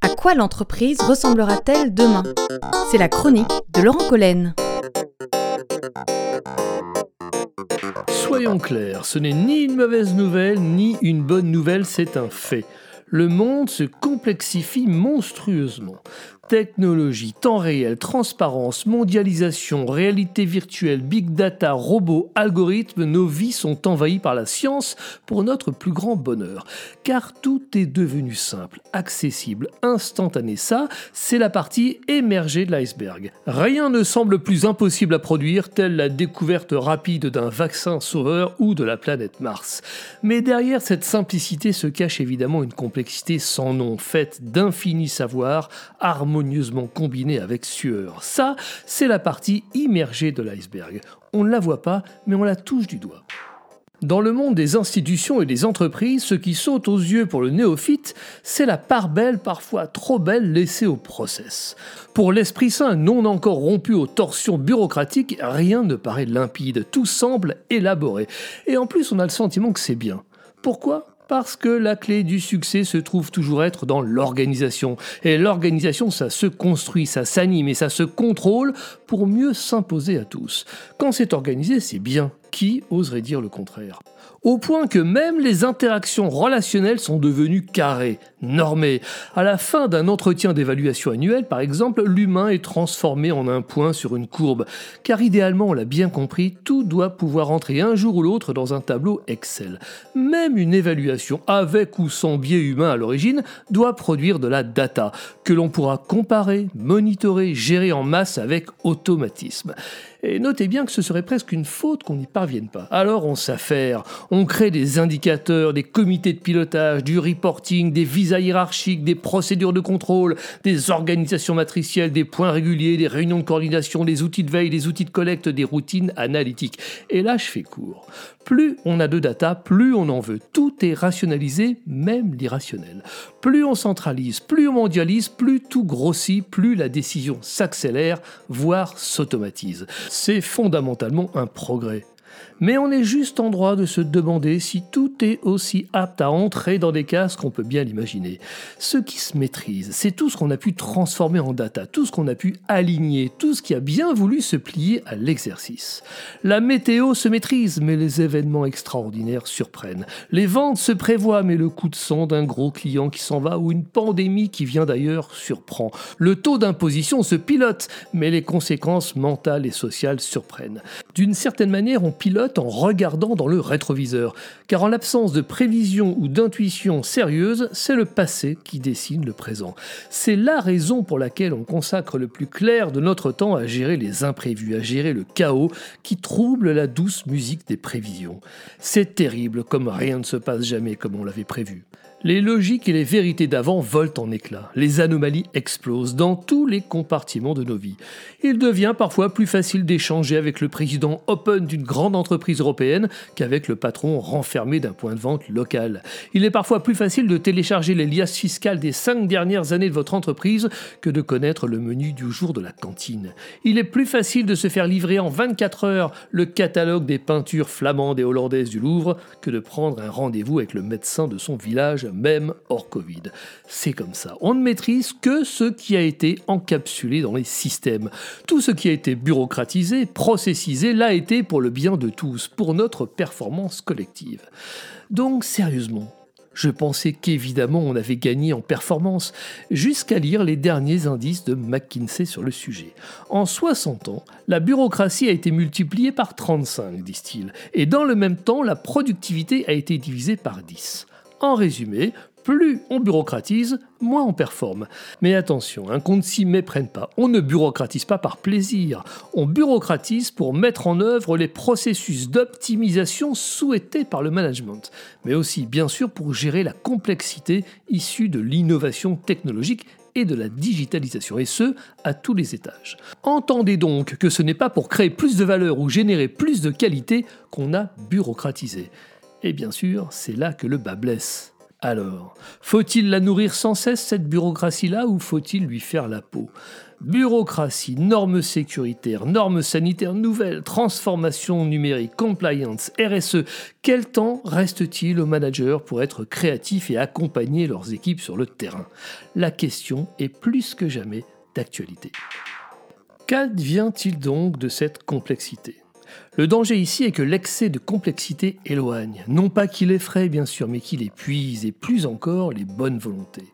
À quoi l'entreprise ressemblera-t-elle demain? C'est la chronique de Laurent Collen. Soyons clairs, ce n'est ni une mauvaise nouvelle ni une bonne nouvelle, c'est un fait. Le monde se complexifie monstrueusement. Technologie, temps réel, transparence, mondialisation, réalité virtuelle, big data, robots, algorithmes, nos vies sont envahies par la science pour notre plus grand bonheur. Car tout est devenu simple, accessible, instantané. Ça, c'est la partie émergée de l'iceberg. Rien ne semble plus impossible à produire, telle la découverte rapide d'un vaccin sauveur ou de la planète Mars. Mais derrière cette simplicité se cache évidemment une complexité sans nom, faite d'infinis savoirs, harmonieusement harmonieusement combinée avec sueur. Ça, c'est la partie immergée de l'iceberg. On ne la voit pas, mais on la touche du doigt. Dans le monde des institutions et des entreprises, ce qui saute aux yeux pour le néophyte, c'est la part belle, parfois trop belle, laissée au process. Pour l'esprit sain non encore rompu aux torsions bureaucratiques, rien ne paraît limpide, tout semble élaboré. Et en plus, on a le sentiment que c'est bien. Pourquoi? Parce que la clé du succès se trouve toujours être dans l'organisation. Et l'organisation, ça se construit, ça s'anime et ça se contrôle pour mieux s'imposer à tous. Quand c'est organisé, c'est bien. Qui oserait dire le contraire? Au point que même les interactions relationnelles sont devenues carrées, normées. À la fin d'un entretien d'évaluation annuel, par exemple, l'humain est transformé en un point sur une courbe, car idéalement, on l'a bien compris, tout doit pouvoir entrer un jour ou l'autre dans un tableau Excel. Même une évaluation, avec ou sans biais humain à l'origine, doit produire de la data, que l'on pourra comparer, monitorer, gérer en masse avec automatisme. Et notez bien que ce serait presque une faute qu'on n'y parvienne pas. Alors on s'affaire, on crée des indicateurs, des comités de pilotage, du reporting, des visas hiérarchiques, des procédures de contrôle, des organisations matricielles, des points réguliers, des réunions de coordination, des outils de veille, des outils de collecte, des routines analytiques. Et là, je fais court. Plus on a de data, plus on en veut. Tout est rationalisé, même l'irrationnel. Plus on centralise, plus on mondialise, plus tout grossit, plus la décision s'accélère, voire s'automatise. C'est fondamentalement un progrès. Mais on est juste en droit de se demander si tout est aussi apte à entrer dans des cases qu'on peut bien l'imaginer. Ce qui se maîtrise, c'est tout ce qu'on a pu transformer en data, tout ce qu'on a pu aligner, tout ce qui a bien voulu se plier à l'exercice. La météo se maîtrise, mais les événements extraordinaires surprennent. Les ventes se prévoient, mais le coup de sang d'un gros client qui s'en va ou une pandémie qui vient d'ailleurs surprend. Le taux d'imposition se pilote, mais les conséquences mentales et sociales surprennent. D'une certaine manière, on en regardant dans le rétroviseur, car en l'absence de prévision ou d'intuition sérieuse, c'est le passé qui dessine le présent. C'est la raison pour laquelle on consacre le plus clair de notre temps à gérer les imprévus, à gérer le chaos qui trouble la douce musique des prévisions. C'est terrible comme rien ne se passe jamais comme on l'avait prévu. Les logiques et les vérités d'avant volent en éclats. Les anomalies explosent dans tous les compartiments de nos vies. Il devient parfois plus facile d'échanger avec le président open d'une grande entreprise européenne qu'avec le patron renfermé d'un point de vente local. Il est parfois plus facile de télécharger les liasses fiscales des cinq dernières années de votre entreprise que de connaître le menu du jour de la cantine. Il est plus facile de se faire livrer en 24 heures le catalogue des peintures flamandes et hollandaises du Louvre que de prendre un rendez-vous avec le médecin de son village même hors Covid. C'est comme ça. On ne maîtrise que ce qui a été encapsulé dans les systèmes. Tout ce qui a été bureaucratisé, processisé, l'a été pour le bien de tous, pour notre performance collective. Donc sérieusement, je pensais qu'évidemment on avait gagné en performance, jusqu'à lire les derniers indices de McKinsey sur le sujet. En 60 ans, la bureaucratie a été multipliée par 35, disent-ils, et dans le même temps, la productivité a été divisée par 10. En résumé, plus on bureaucratise, moins on performe. Mais attention, un qu'on ne s'y méprenne pas. On ne bureaucratise pas par plaisir. On bureaucratise pour mettre en œuvre les processus d'optimisation souhaités par le management. Mais aussi, bien sûr, pour gérer la complexité issue de l'innovation technologique et de la digitalisation, et ce, à tous les étages. Entendez donc que ce n'est pas pour créer plus de valeur ou générer plus de qualité qu'on a bureaucratisé. Et bien sûr, c'est là que le bas blesse. Alors, faut-il la nourrir sans cesse, cette bureaucratie-là, ou faut-il lui faire la peau? Bureaucratie, normes sécuritaires, normes sanitaires nouvelles, transformation numérique, compliance, RSE, quel temps reste-t-il aux managers pour être créatifs et accompagner leurs équipes sur le terrain? La question est plus que jamais d'actualité. Qu'advient-il donc de cette complexité? Le danger ici est que l'excès de complexité éloigne, non pas qu'il effraie bien sûr, mais qu'il épuise et plus encore les bonnes volontés.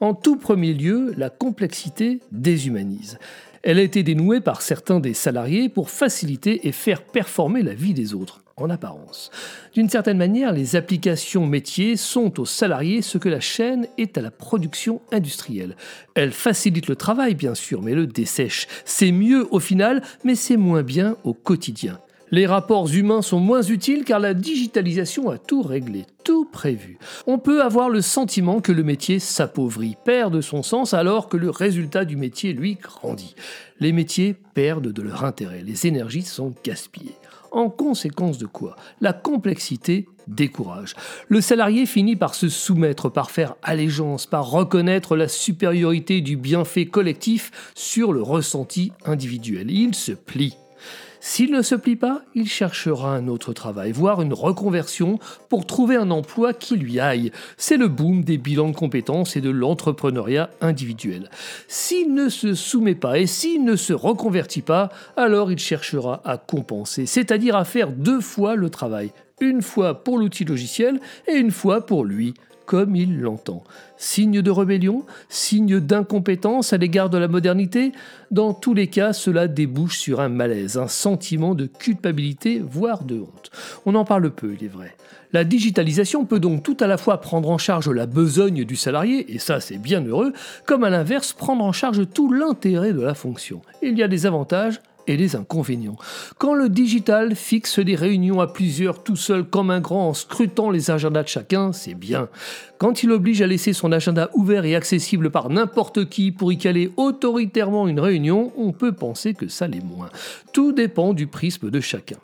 En tout premier lieu, la complexité déshumanise. Elle a été dénouée par certains des salariés pour faciliter et faire performer la vie des autres en apparence. D'une certaine manière, les applications métiers sont aux salariés ce que la chaîne est à la production industrielle. Elles facilitent le travail, bien sûr, mais le dessèchent. C'est mieux au final, mais c'est moins bien au quotidien. Les rapports humains sont moins utiles car la digitalisation a tout réglé, tout prévu. On peut avoir le sentiment que le métier s'appauvrit, perd de son sens alors que le résultat du métier, lui, grandit. Les métiers perdent de leur intérêt, les énergies sont gaspillées. En conséquence de quoi La complexité décourage. Le salarié finit par se soumettre, par faire allégeance, par reconnaître la supériorité du bienfait collectif sur le ressenti individuel. Il se plie. S'il ne se plie pas, il cherchera un autre travail, voire une reconversion pour trouver un emploi qui lui aille. C'est le boom des bilans de compétences et de l'entrepreneuriat individuel. S'il ne se soumet pas et s'il ne se reconvertit pas, alors il cherchera à compenser, c'est-à-dire à faire deux fois le travail, une fois pour l'outil logiciel et une fois pour lui comme il l'entend. Signe de rébellion Signe d'incompétence à l'égard de la modernité Dans tous les cas, cela débouche sur un malaise, un sentiment de culpabilité, voire de honte. On en parle peu, il est vrai. La digitalisation peut donc tout à la fois prendre en charge la besogne du salarié, et ça c'est bien heureux, comme à l'inverse prendre en charge tout l'intérêt de la fonction. Il y a des avantages et les inconvénients. Quand le digital fixe des réunions à plusieurs tout seul comme un grand en scrutant les agendas de chacun, c'est bien. Quand il oblige à laisser son agenda ouvert et accessible par n'importe qui pour y caler autoritairement une réunion, on peut penser que ça l'est moins. Tout dépend du prisme de chacun.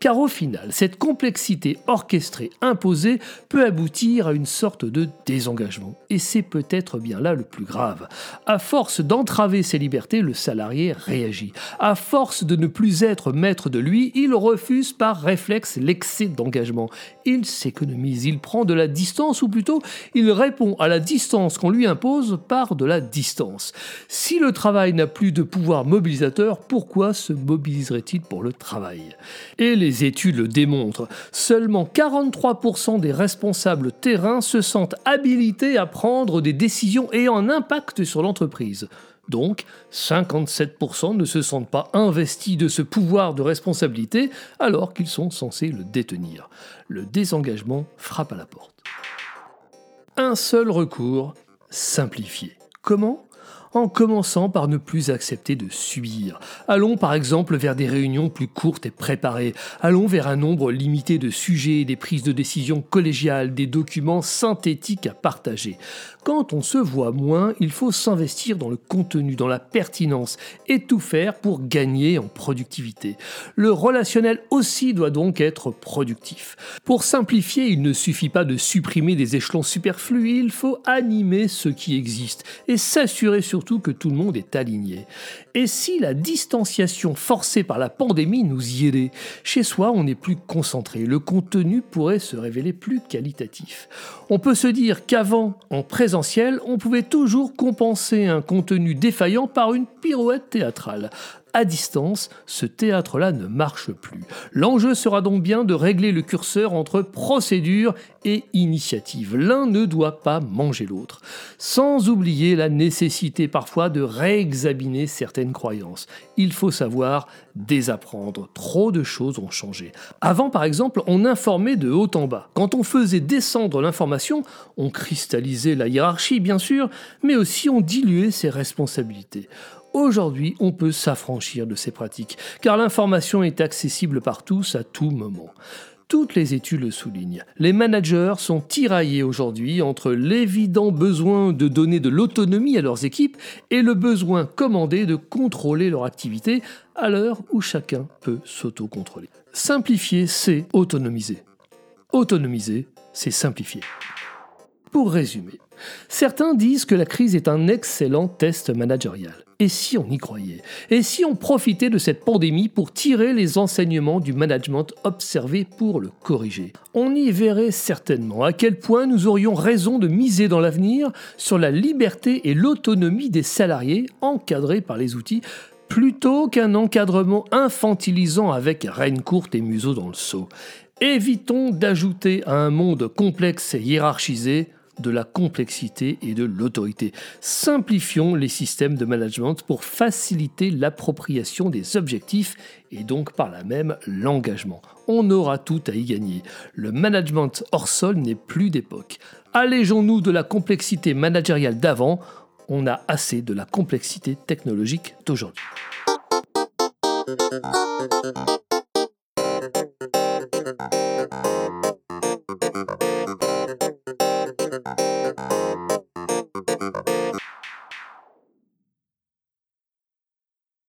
Car au final, cette complexité orchestrée, imposée, peut aboutir à une sorte de désengagement. Et c'est peut-être bien là le plus grave. À force d'entraver ses libertés, le salarié réagit. À force de ne plus être maître de lui, il refuse par réflexe l'excès d'engagement. Il s'économise, il prend de la distance, ou plutôt, il répond à la distance qu'on lui impose par de la distance. Si le travail n'a plus de pouvoir mobilisateur, pourquoi se mobiliserait-il pour le travail? Et les études le démontrent, seulement 43% des responsables terrain se sentent habilités à prendre des décisions ayant un impact sur l'entreprise. Donc, 57% ne se sentent pas investis de ce pouvoir de responsabilité alors qu'ils sont censés le détenir. Le désengagement frappe à la porte. Un seul recours, simplifier. Comment? En commençant par ne plus accepter de subir. Allons par exemple vers des réunions plus courtes et préparées. Allons vers un nombre limité de sujets, des prises de décision collégiales, des documents synthétiques à partager. Quand on se voit moins, il faut s'investir dans le contenu, dans la pertinence et tout faire pour gagner en productivité. Le relationnel aussi doit donc être productif. Pour simplifier, il ne suffit pas de supprimer des échelons superflus, il faut animer ce qui existe et s'assurer que tout le monde est aligné. Et si la distanciation forcée par la pandémie nous y aidait Chez soi, on est plus concentré, le contenu pourrait se révéler plus qualitatif. On peut se dire qu'avant, en présence on pouvait toujours compenser un contenu défaillant par une pirouette théâtrale. À distance, ce théâtre-là ne marche plus. L'enjeu sera donc bien de régler le curseur entre procédure et initiative. L'un ne doit pas manger l'autre. Sans oublier la nécessité parfois de réexaminer certaines croyances. Il faut savoir désapprendre. Trop de choses ont changé. Avant, par exemple, on informait de haut en bas. Quand on faisait descendre l'information, on cristallisait la hiérarchie, bien sûr, mais aussi on diluait ses responsabilités. Aujourd'hui, on peut s'affranchir de ces pratiques, car l'information est accessible par tous à tout moment. Toutes les études le soulignent. Les managers sont tiraillés aujourd'hui entre l'évident besoin de donner de l'autonomie à leurs équipes et le besoin commandé de contrôler leur activité à l'heure où chacun peut s'autocontrôler. Simplifier, c'est autonomiser. Autonomiser, c'est simplifier. Pour résumer, certains disent que la crise est un excellent test managérial. Et si on y croyait? Et si on profitait de cette pandémie pour tirer les enseignements du management observé pour le corriger? On y verrait certainement à quel point nous aurions raison de miser dans l'avenir sur la liberté et l'autonomie des salariés encadrés par les outils plutôt qu'un encadrement infantilisant avec reine courte et museau dans le seau. Évitons d'ajouter à un monde complexe et hiérarchisé de la complexité et de l'autorité. Simplifions les systèmes de management pour faciliter l'appropriation des objectifs et donc par là même l'engagement. On aura tout à y gagner. Le management hors sol n'est plus d'époque. Allégeons-nous de la complexité managériale d'avant, on a assez de la complexité technologique d'aujourd'hui.